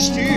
Christian.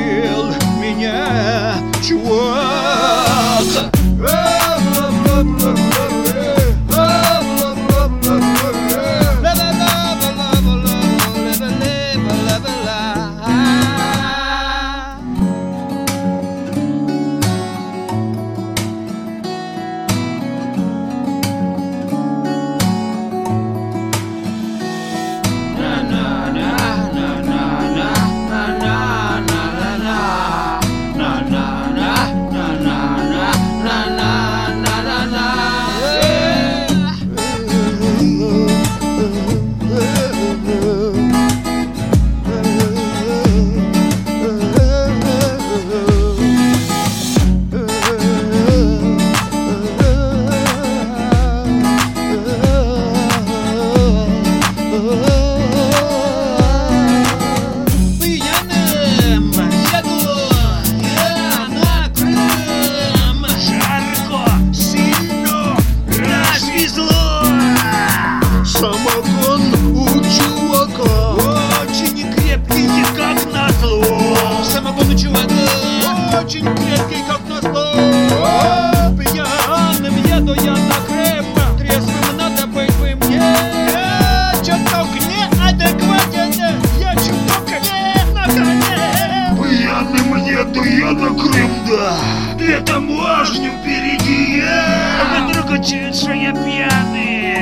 Важню впереди. А вдруг чуют, что я пьяный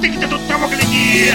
Ты где тут того гляди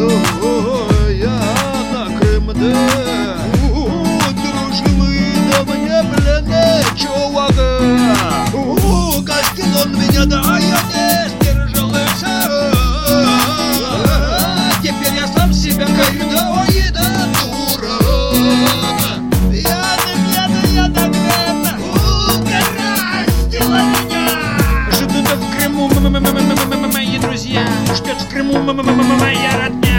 Еду я на Крым, да Друживый до мне, блин, чувак Угостил он меня, да, я не Теперь я сам себя каю, да, ой, да, дурак Пьяным еду я на Крым, угостила меня. Жду в Крыму, мои друзья Ждет в Крыму моя родня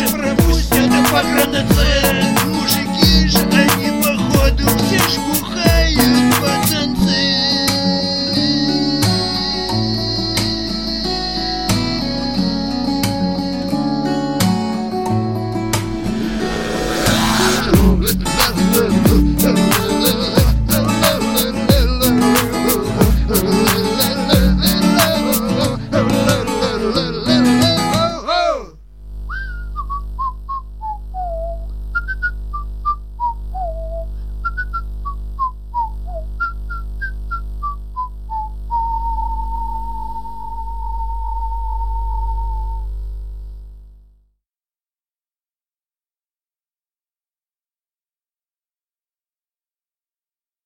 Шифры пусть это погранцы